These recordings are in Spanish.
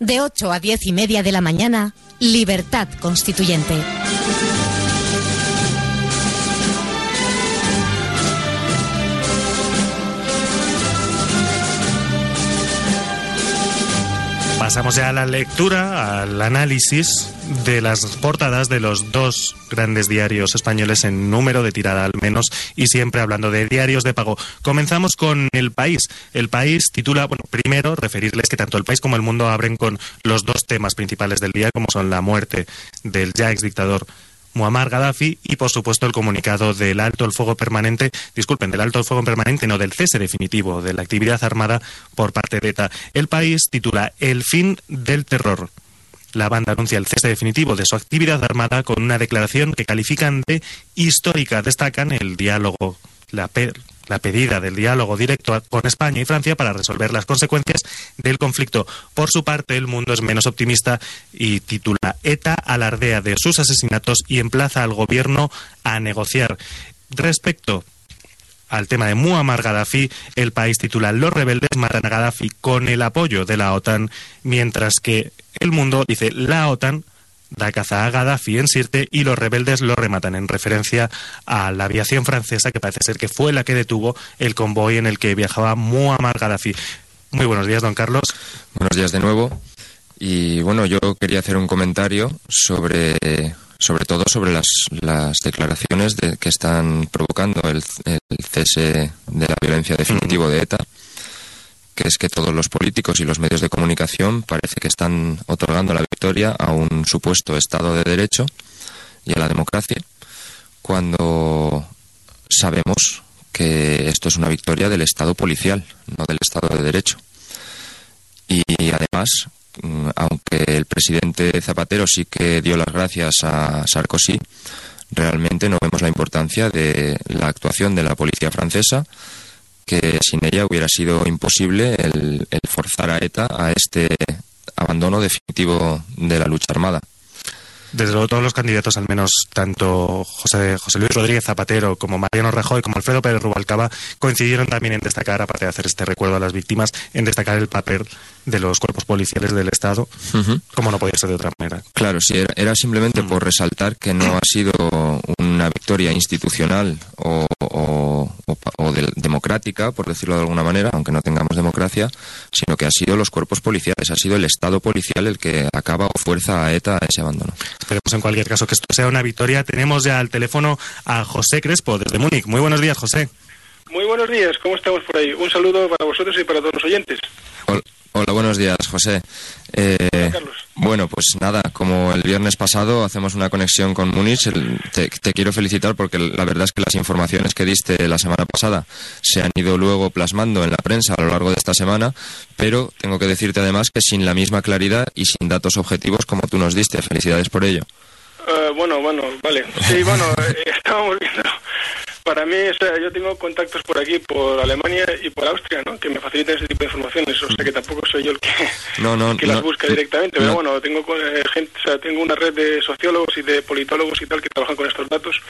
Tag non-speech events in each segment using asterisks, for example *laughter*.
De 8 a 10 y media de la mañana, Libertad Constituyente. Pasamos ya a la lectura, al análisis de las portadas de los dos grandes diarios españoles en número de tirada al menos y siempre hablando de diarios de pago. Comenzamos con El País. El País titula, bueno, primero referirles que tanto El País como El Mundo abren con los dos temas principales del día como son la muerte del ya ex dictador Muammar Gaddafi y, por supuesto, el comunicado del alto el fuego permanente, disculpen, del alto el fuego permanente, no del cese definitivo de la actividad armada por parte de ETA. El país titula El fin del terror. La banda anuncia el cese definitivo de su actividad armada con una declaración que califican de histórica. Destacan el diálogo, la, la pedida del diálogo directo con España y Francia para resolver las consecuencias del conflicto. Por su parte, el mundo es menos optimista y titula ETA alardea de sus asesinatos y emplaza al gobierno a negociar. Respecto al tema de Muammar Gaddafi, el país titula Los rebeldes matan a Gaddafi con el apoyo de la OTAN, mientras que el mundo dice la OTAN da caza a Gaddafi en Sirte y los rebeldes lo rematan en referencia a la aviación francesa que parece ser que fue la que detuvo el convoy en el que viajaba Muammar Gaddafi. Muy buenos días, don Carlos. Buenos días de nuevo. Y bueno, yo quería hacer un comentario sobre, sobre todo sobre las, las declaraciones de, que están provocando el, el cese de la violencia definitivo de ETA que es que todos los políticos y los medios de comunicación parece que están otorgando la victoria a un supuesto Estado de Derecho y a la democracia, cuando sabemos que esto es una victoria del Estado policial, no del Estado de Derecho. Y además, mm, aunque el presidente Zapatero sí que dio las gracias a Sarkozy, realmente no vemos la importancia de la actuación de la policía francesa que sin ella hubiera sido imposible el, forzar a ETA a este abandono definitivo de la lucha armada. Desde luego todos los candidatos, al menos tanto José, José Luis Rodríguez Zapatero como Mariano Rajoy como Alfredo Pérez Rubalcaba, coincidieron también en destacar, aparte de hacer este recuerdo a las víctimas, en destacar el papel de los cuerpos policiales del Estado, como no podía ser de otra manera. Claro, sí, era, simplemente por resaltar que no ha sido una victoria institucional o, democrática, por decirlo de alguna manera, aunque no tengamos democracia, sino que ha sido los cuerpos policiales, ha sido el Estado policial el que acaba o fuerza a ETA a ese abandono. Esperemos en cualquier caso que esto sea una victoria. Tenemos ya al teléfono a José Crespo desde Múnich. Muy buenos días, José. Muy buenos días, ¿cómo estamos por ahí? Un saludo para vosotros y para todos los oyentes. Hola, buenos días, José. Eh, bueno, pues nada, como el viernes pasado hacemos una conexión con Múnich, te, quiero felicitar porque la verdad es que las informaciones que diste la semana pasada se han ido luego plasmando en la prensa a lo largo de esta semana, pero tengo que decirte además que sin la misma claridad y sin datos objetivos como tú nos diste. Felicidades por ello. Eh, bueno, bueno, vale. Sí, bueno, eh, *laughs* estábamos viendo para mí, o sea, yo tengo contactos por aquí, por Alemania y por Austria, ¿no? Que me facilitan ese tipo de informaciones. O sea, que tampoco soy yo el que, *laughs* que las busca directamente. Pero bueno, tengo eh, gente, o sea, tengo una red de sociólogos y de politólogos y tal que trabajan con estos datos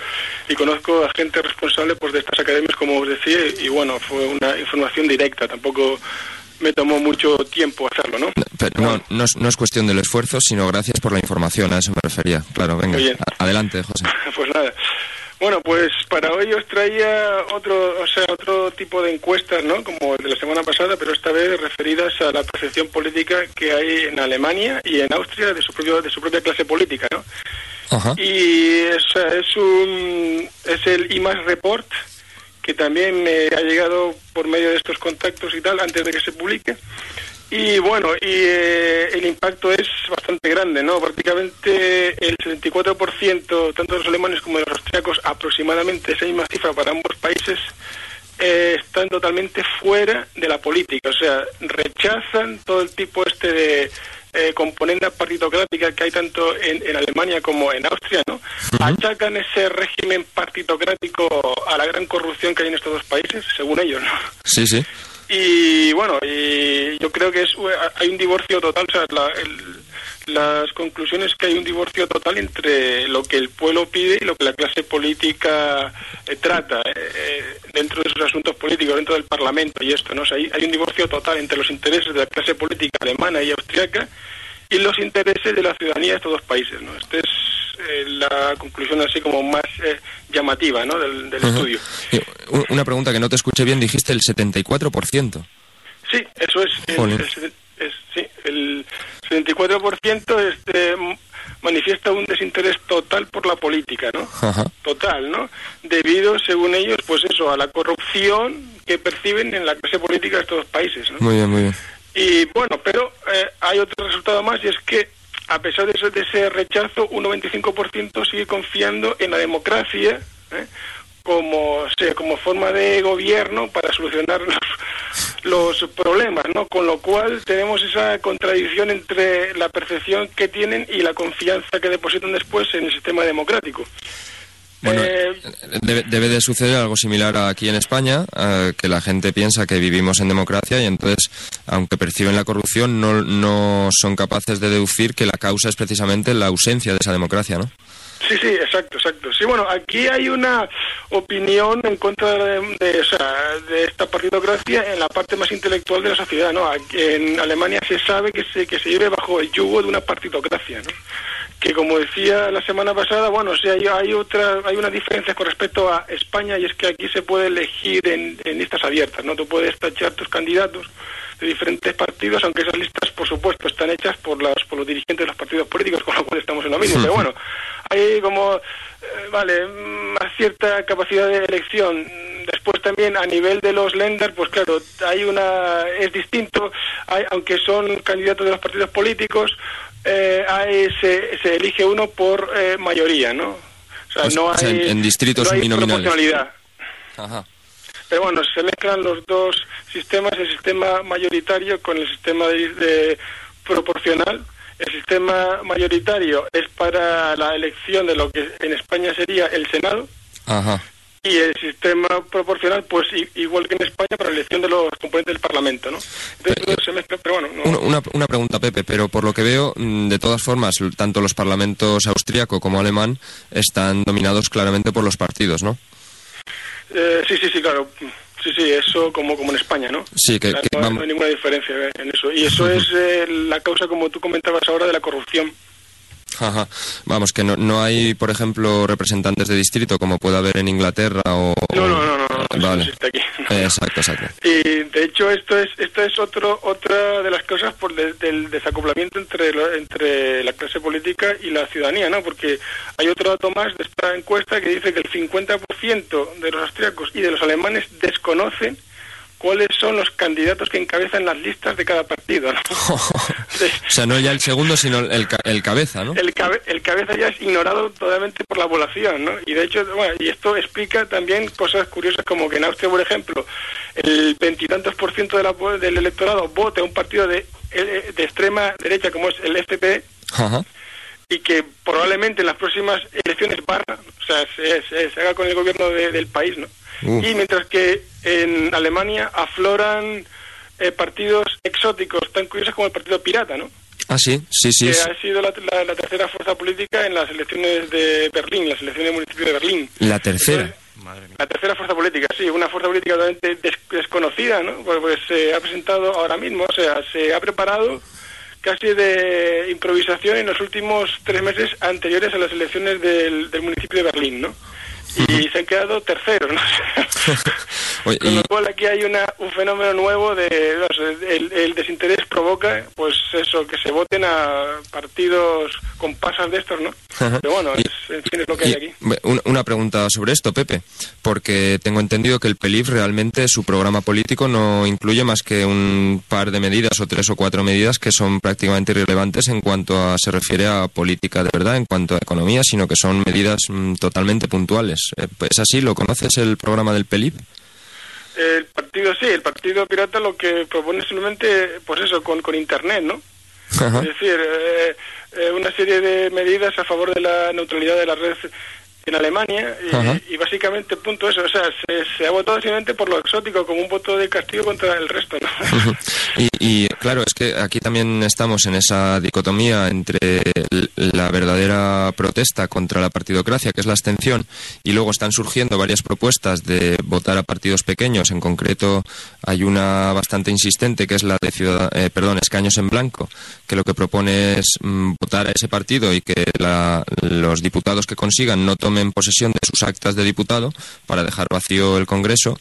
y conozco a gente responsable pues de estas academias, como os decía, y bueno, fue una información directa. Tampoco me tomó mucho tiempo hacerlo, ¿no? Pero no, no, es, no es cuestión del esfuerzo, sino gracias por la información, a eso me refería. Claro, venga, adelante, José. *laughs* pues nada. Bueno, pues para hoy os traía otro, o sea, otro tipo de encuestas, ¿no? Como el de la semana pasada, pero esta vez referidas a la percepción política que hay en Alemania y en Austria de su propio, de su propia clase política, ¿no? Ajá. Y es, es un es el IMAS Report que también me ha llegado por medio de estos contactos y tal antes de que se publique. Y bueno, y eh, el impacto es bastante grande, ¿no? Prácticamente el 74%, tanto de los alemanes como de los austriacos, aproximadamente esa misma cifra para ambos países, eh, están totalmente fuera de la política. O sea, rechazan todo el tipo este de eh, componente partitocrática que hay tanto en, en, Alemania como en Austria, ¿no? Achacan ese régimen partitocrático a la gran corrupción que hay en estos dos países, según ellos, ¿no? Sí, sí. Y bueno, y yo creo que es hay un divorcio total, o sea, la, el, las conclusiones que hay un divorcio total entre lo que el pueblo pide y lo que la clase política eh, trata eh, dentro de sus asuntos políticos, dentro del Parlamento y esto, ¿no? O hay, un divorcio total entre los intereses de la clase política alemana y austriaca y los intereses de la ciudadanía de estos dos países, ¿no? Esta es eh, la conclusión así como más eh, llamativa, ¿no? Del, del uh -huh. estudio. Una pregunta que no te escuché bien, dijiste el 74%. Sí, eso es. El, el, es sí, el 74% este, manifiesta un desinterés total por la política, ¿no? Ajá. Total, ¿no? Debido, según ellos, pues eso, a la corrupción que perciben en la clase política de estos países, ¿no? Muy bien, muy bien. Y bueno, pero eh, hay otro resultado más y es que a pesar de ese, de ese rechazo, un 95% sigue confiando en la democracia ¿eh? como, como forma de gobierno para solucionar los, los problemas, ¿no? Con lo cual tenemos esa contradicción entre la percepción que tienen y la confianza que depositan después en el sistema democrático. Bueno, eh, debe, debe, de suceder algo similar aquí en España, eh, que la gente piensa que vivimos en democracia y entonces, aunque perciben la corrupción, no, no son capaces de deducir que la causa es precisamente la ausencia de esa democracia, ¿no? Sí, sí, exacto, exacto. Sí, bueno, aquí hay una opinión en contra de, de, o sea, de esta partidocracia en la parte más intelectual de la sociedad, ¿no? Aquí en Alemania se sabe que se, que se vive bajo el yugo de una partidocracia, ¿no? Que como decía la semana pasada, bueno, sea, hay, hay otra, hay unas diferencias con respecto a España y es que aquí se puede elegir en, en listas abiertas, ¿no? Tú puedes tachar tus candidatos de diferentes partidos, aunque esas listas, por supuesto, están hechas por, las, por los dirigentes de los partidos políticos, con lo cual estamos en lo mismo. Pero *laughs* bueno, hay como, eh, vale, más cierta capacidad de elección. Después también a nivel de los lenders, pues claro, hay una, es distinto, hay, aunque son candidatos de los partidos políticos, eh, hay, se, se, elige uno por eh, mayoría, ¿no? O sea, no hay, en, distritos no hay proporcionalidad. Ajá. Pero bueno, se mezclan los dos sistemas, el sistema mayoritario con el sistema de, de proporcional. El sistema mayoritario es para la elección de lo que en España sería el Senado. Ajá. Y el sistema proporcional, pues igual que en España, para la elección de los componentes del Parlamento, ¿no? Entonces, pero, se mezcla, pero bueno... No... Una, una, pregunta, Pepe, pero por lo que veo, mm, de todas formas, tanto los parlamentos austríaco como alemán están dominados claramente por los partidos, ¿no? Eh, sí, sí, sí, claro. Sí, sí, eso como, como en España, ¿no? Sí, que, claro, que no, vamos... no, hay ninguna diferencia en eso. Y eso *laughs* es eh, la causa, como tú comentabas ahora, de la corrupción. Ajá. Vamos, que no, no hay, por ejemplo, representantes de distrito como puede haber en Inglaterra o... No, no, no, no, no vale. aquí. Exacto, exacto. Y de hecho esto es esto es otro otra de las cosas por de, del desacoplamiento entre lo, entre la clase política y la ciudadanía, ¿no? Porque hay otro dato más de esta encuesta que dice que el 50% de los austriacos y de los alemanes desconocen cuáles son los candidatos que encabezan las listas de cada partido. ¿no? *laughs* o sea, no ya el segundo, sino el, el cabeza, ¿no? El, cabe, el, cabeza ya es ignorado totalmente por la población, ¿no? Y de hecho, bueno, y esto explica también cosas curiosas como que en Austria, por ejemplo, el veintitantos por ciento de la, del electorado vota a un partido de, de extrema derecha como es el FPD. Ajá y que probablemente en las próximas elecciones barra, o sea, se, se, se haga con el gobierno de, del país, ¿no? Uh. Y mientras que en Alemania afloran eh, partidos exóticos tan curiosos como el Partido Pirata, ¿no? Ah, sí, sí, sí. Que sí. ha sido la, la, la, tercera fuerza política en las elecciones de Berlín, las elecciones del municipio de Berlín. La tercera. Entonces, la tercera fuerza política, sí, una fuerza política totalmente des desconocida, ¿no? Pues, pues se ha presentado ahora mismo, o sea, se ha preparado casi de improvisación en los últimos tres meses anteriores a las elecciones del, del municipio de Berlín, ¿no? Y se han quedado terceros, ¿no? *laughs* Con lo cual aquí hay una, un fenómeno nuevo de el, desinterés provoca pues eso que se voten a partidos con pasas de estos, ¿no? Pero bueno, es, en fin, es lo que hay aquí. Una pregunta sobre esto, Pepe, porque tengo entendido que el PELIF realmente su programa político no incluye más que un par de medidas o tres o cuatro medidas que son prácticamente irrelevantes en cuanto a se refiere a política de verdad, en cuanto a economía, sino que son medidas mm, totalmente puntuales. Eh, ¿Es así? ¿Lo conoces el programa del PELIP? El partido sí, el partido pirata lo que propone simplemente, pues eso, con, con Internet, ¿no? Es decir, eh, eh, una serie de medidas a favor de la neutralidad de la red en Alemania y, básicamente punto eso, o sea, se, ha votado simplemente por lo exótico como un voto de castigo contra el resto. ¿no? y, claro, es que aquí también estamos en esa dicotomía entre la verdadera protesta contra la partidocracia, que es la abstención, y luego están surgiendo varias propuestas de votar a partidos pequeños, en concreto hay una bastante insistente que es la de ciudad, eh, perdón, escaños en blanco, que lo que propone es mm, votar a ese partido y que los diputados que consigan no tomen en posesión de sus actas de diputado para dejar vacío el Congreso,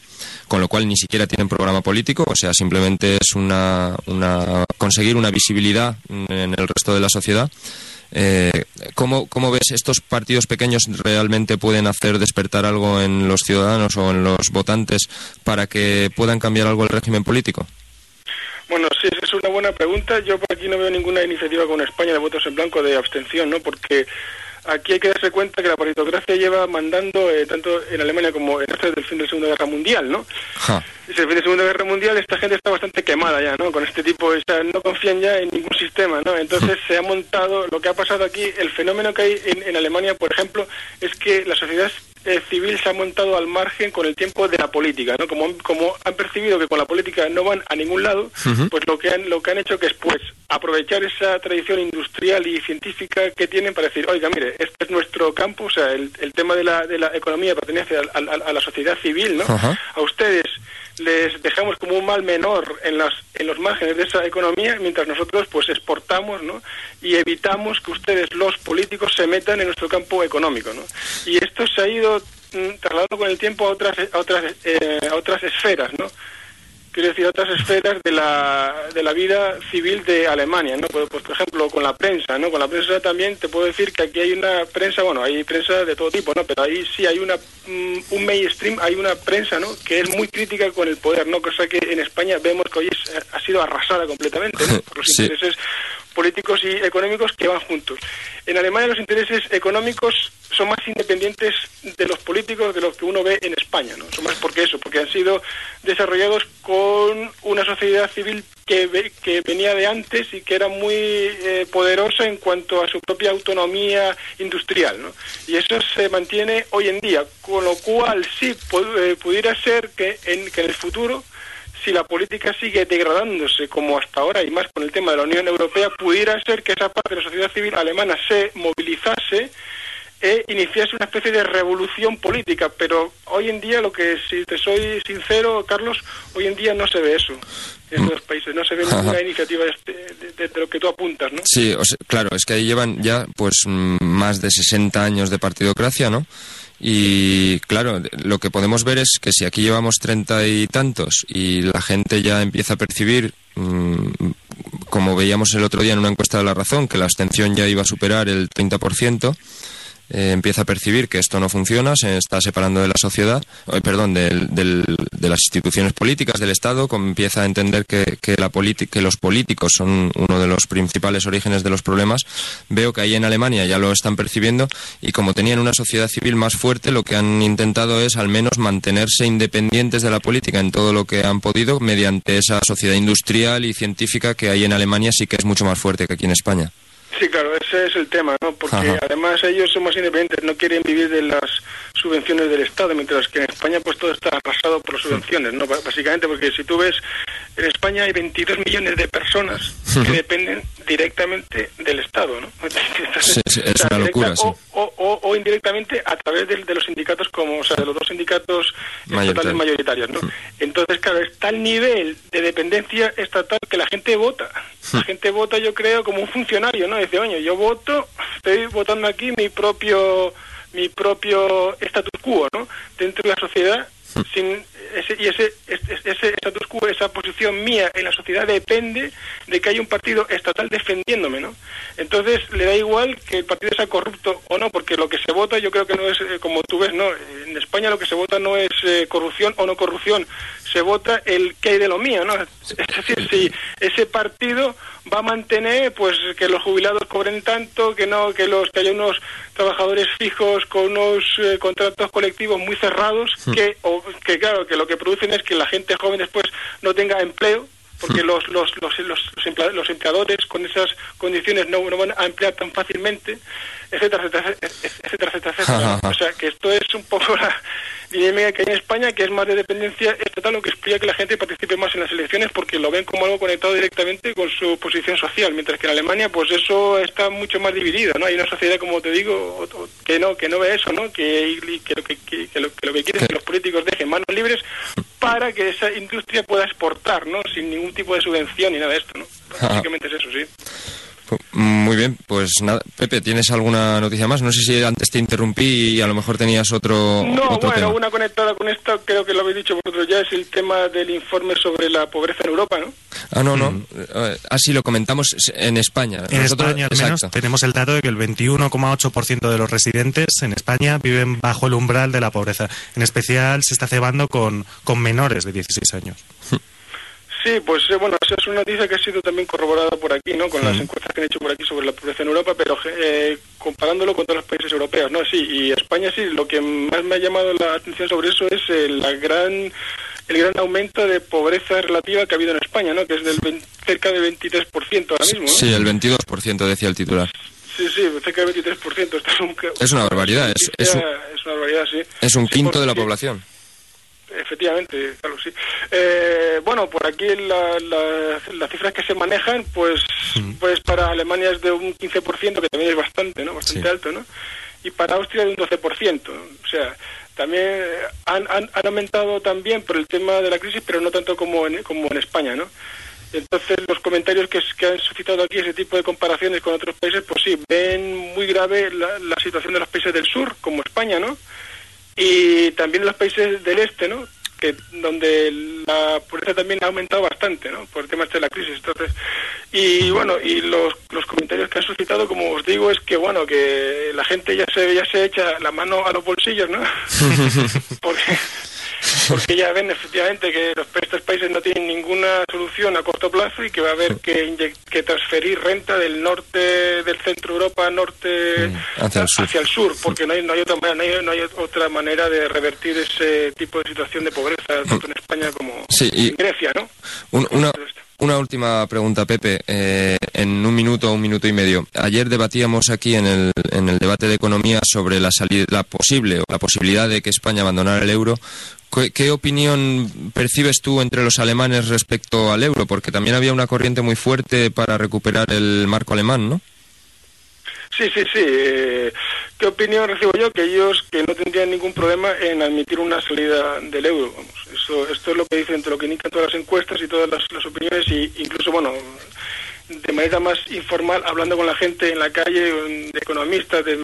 con lo cual ni siquiera tienen programa político, o sea, simplemente es una, una conseguir una visibilidad en el resto de la sociedad. Eh, ¿cómo, ¿Cómo ves estos partidos pequeños realmente pueden hacer despertar algo en los ciudadanos o en los votantes para que puedan cambiar algo el régimen político? Bueno, sí, es una buena pregunta. Yo por aquí no veo ninguna iniciativa con España de votos en blanco de abstención, ¿no? Porque aquí hay que darse cuenta que la partitocracia lleva mandando eh, tanto en Alemania como en desde el fin de la Segunda Guerra Mundial, ¿no? Desde el fin de la Segunda Guerra Mundial esta gente está bastante quemada ya, ¿no? Con este tipo, o sea, no confían ya en ningún sistema, ¿no? Entonces se ha montado, lo que ha pasado aquí, el fenómeno que hay en, en Alemania, por ejemplo, es que la sociedad eh, civil se ha montado al margen con el tiempo de la política, ¿no? Como, como han percibido que con la política no van a ningún lado, pues lo que han lo que han hecho que es pues aprovechar esa tradición industrial y científica que tienen para decir, oiga, mire, este es nuestro campo, o sea, el, el tema de la, de la economía pertenece a, a, la sociedad civil, ¿no? A ustedes les dejamos como un mal menor en, las, en los márgenes de esa economía, mientras nosotros pues exportamos ¿no? y evitamos que ustedes, los políticos, se metan en nuestro campo económico. ¿no? Y esto se ha ido mm, trasladando con el tiempo a otras, a otras, eh, a otras esferas. ¿no? Quiero decir, otras esferas de la, de la vida civil de Alemania, ¿no? Pues, pues, por ejemplo, con la prensa, ¿no? Con la prensa también te puedo decir que aquí hay una prensa, bueno, hay prensa de todo tipo, ¿no? Pero ahí sí hay una, mm, un mainstream, hay una prensa, ¿no? Que es muy crítica con el poder, ¿no? Cosa que en España vemos que hoy ha sido arrasada completamente, ¿no? Por los intereses políticos y económicos que van juntos. En Alemania los intereses económicos son más independientes de los políticos de los que uno ve en España, ¿no? Son más porque eso, porque han sido desarrollados con una sociedad civil que, que venía de antes y que era muy eh, poderosa en cuanto a su propia autonomía industrial, ¿no? Y eso se mantiene hoy en día, con lo cual sí eh, pudiera ser que en, que en el futuro si la política sigue degradándose como hasta ahora y más con el tema de la Unión Europea, pudiera ser que esa parte de la sociedad civil alemana se movilizase e iniciase una especie de revolución política, pero hoy en día, lo que si te soy sincero, Carlos, hoy en día no se ve eso en estos países, no se ve ninguna iniciativa este, de, de, lo que tú apuntas, ¿no? Sí, claro, es que ahí llevan ya pues mm, más de 60 años de partidocracia, ¿no? Y claro, lo que podemos ver es que si aquí llevamos treinta y tantos y la gente ya empieza a percibir, mm, como veíamos el otro día en una encuesta de la razón, que la abstención ya iba a superar el 30%, eh, empieza a percibir que esto no funciona, se está separando de la sociedad, eh, perdón, de las instituciones políticas del Estado, empieza a entender que, que, la que los políticos son uno de los principales orígenes de los problemas. Veo que ahí en Alemania ya lo están percibiendo y como tenían una sociedad civil más fuerte, lo que han intentado es al menos mantenerse independientes de la política en todo lo que han podido mediante esa sociedad industrial y científica que hay en Alemania sí que es mucho más fuerte que aquí en España. Sí, claro, ese es el tema, ¿no? Porque además ellos son más independientes, no quieren vivir de las subvenciones del Estado, mientras que en España pues todo está arrasado por las subvenciones, ¿no? Básicamente porque si tú ves, en España hay 22 millones de personas que dependen directamente del Estado, ¿no? *laughs* sí, es una locura, sí. o, o, indirectamente a través de, los sindicatos como, o sea, de los dos sindicatos estatales mayoritarios, ¿no? Entonces, claro, está el nivel de dependencia estatal que la gente vota. La gente vota, yo creo, como un funcionario, ¿no? Dice, oye, yo voto, estoy votando aquí mi propio mi propio status quo, ¿no? Dentro de la sociedad sin ese, y ese, ese, status quo, esa posición mía en la sociedad depende de que haya un partido estatal defendiéndome, ¿no? Entonces le da igual que el partido sea corrupto o no, porque lo que se vota yo creo que no es, eh, como tú ves, no, en España lo que se vota no es eh, corrupción o no corrupción, se vota el que hay de lo mío, ¿no? Es decir, si ese partido va a mantener pues que los jubilados cobren tanto, que no que los que haya unos trabajadores fijos con unos eh, contratos colectivos muy cerrados que o, que claro, que lo que producen es que la gente joven después no tenga empleo porque los los, los, los, los empleadores con esas condiciones no, no van a emplear tan fácilmente, etcétera, etcétera, etcétera, etcétera. O sea, que esto es un poco la dinámica que hay en España, que es más de dependencia estatal, lo que explica que la gente participe más en las elecciones porque lo ven como algo conectado directamente con su posición social, mientras que en Alemania pues eso está mucho más dividido, ¿no? Hay una sociedad, como te digo, que no que no ve eso, ¿no? Que, que, lo, que, que- lo, que lo que quiere es que los políticos dejen manos libres para que esa industria pueda exportar, ¿no? Sin ningún tipo de subvención ni nada de esto, ¿no? Básicamente es eso, sí. Pu- Muy bien, pues nada. Pepe, ¿tienes alguna noticia más? No sé si antes te interrumpí y a lo mejor tenías otro, No, otro bueno, tema. una conectada con esta, creo que lo habéis dicho vosotros ya, es el tema del informe sobre la pobreza en Europa, ¿no? Ah, no, no. Eh, Ah, sí, lo comentamos en España. En Nosotros- España, al menos, exacto. tenemos el dato de que el 21,8% de los residentes en España viven bajo el umbral de la pobreza. En especial se está cebando con, con menores de 16 años. *laughs* Sí, pues eh, bueno, esa es una noticia que ha sido también corroborada por aquí, ¿no? Con las encuestas que han hecho por aquí sobre la pobreza en Europa, pero eh, comparándolo con todos los países europeos, ¿no? Sí, y España sí, lo que más me ha llamado la atención sobre eso es eh, la gran el gran aumento de pobreza relativa que ha habido en España, ¿no? Que es del 20 cerca del 23% ahora mismo, ¿no? Sí, el 22% decía el titular. Sí, sí, cerca del 23%. Esto es, un, Es una barbaridad, es- es un- es una barbaridad, sí. Es un Sí, quinto de la población. Efectivamente, claro, sí. Eh, bueno, por aquí la- la- las cifras que se manejan, pues, pues para Alemania es de un 15%, que también es bastante, ¿no? Bastante Sí. alto, ¿no? Y para Austria de un 12%. O sea, también han, han, han aumentado también por el tema de la crisis, pero no tanto como en, como en España, ¿no? Entonces, los comentarios que, que han suscitado aquí ese tipo de comparaciones con otros países, pues sí, ven muy grave la, la situación de los países del sur, como España, ¿no? Y también en los países del este, ¿no? Que donde la pobreza también ha aumentado bastante, ¿no? Por el tema este de la crisis. Entonces, y bueno, y los, los comentarios que han suscitado, como os digo, es que bueno, que la gente ya se ya se echa la mano a los bolsillos, ¿no? *laughs* porque porque ya ven efectivamente que los estos países no tienen ninguna solución a corto plazo y que va a haber que, que transferir renta del norte del centro de Europa norte Mm, hacia el sur. hacia el sur, porque no hay, no hay otra no hay, no hay otra manera de revertir ese tipo de situación de pobreza tanto en España como Sí, y- en Grecia, ¿no? Un- una, una última pregunta, Pepe. Eh, en un minuto, un minuto y medio. Ayer debatíamos aquí en el, en el debate de economía sobre la, salida, la posible o la posibilidad de que España abandonara el euro. ¿Qué, opinión percibes tú entre los alemanes respecto al euro? Porque también había una corriente muy fuerte para recuperar el marco alemán, ¿no? Sí, sí, sí. eh, ¿Qué opinión recibo yo? Que ellos que no tendrían ningún problema en admitir una salida del euro. Vamos, eso, esto es lo que dicen, lo que indican todas las encuestas y todas las, las opiniones, y incluso, bueno, de manera más informal, hablando con la gente en la calle, de economistas, de,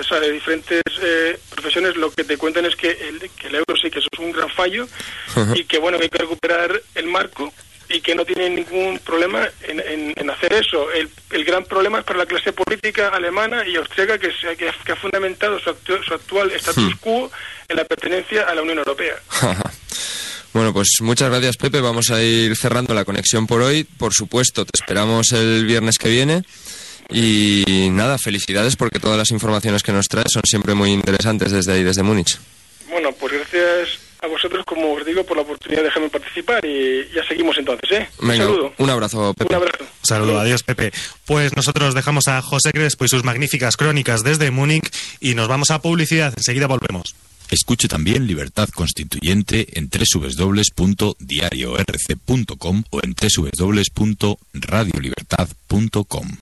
o sea, de diferentes eh, profesiones, lo que te cuentan es que el, que el euro sí que eso es un gran fallo y que, bueno, que hay que recuperar el marco y que no tienen ningún problema en, en- en hacer eso. El, el gran problema es para la clase política alemana y austríaca que, se- que, ha- que ha fundamentado su, actu- su actual status quo en la pertenencia a la Unión Europea. Bueno, pues muchas gracias, Pepe. Vamos a ir cerrando la conexión por hoy. Por supuesto, te esperamos el viernes que viene. Y nada, felicidades porque todas las informaciones que nos traes son siempre muy interesantes desde ahí, desde Múnich. Bueno, pues gracias a vosotros, como os digo, por la oportunidad de dejarme participar y ya seguimos entonces, ¿eh? Un Venga, saludo. un abrazo, Pepe. Un abrazo. Saludo, adiós Pepe. Pues nosotros dejamos a José Crespo y sus magníficas crónicas desde Múnich y nos vamos a publicidad. Enseguida volvemos. Escuche también Libertad Constituyente en www.diariorc.com o en www.radiolibertad.com.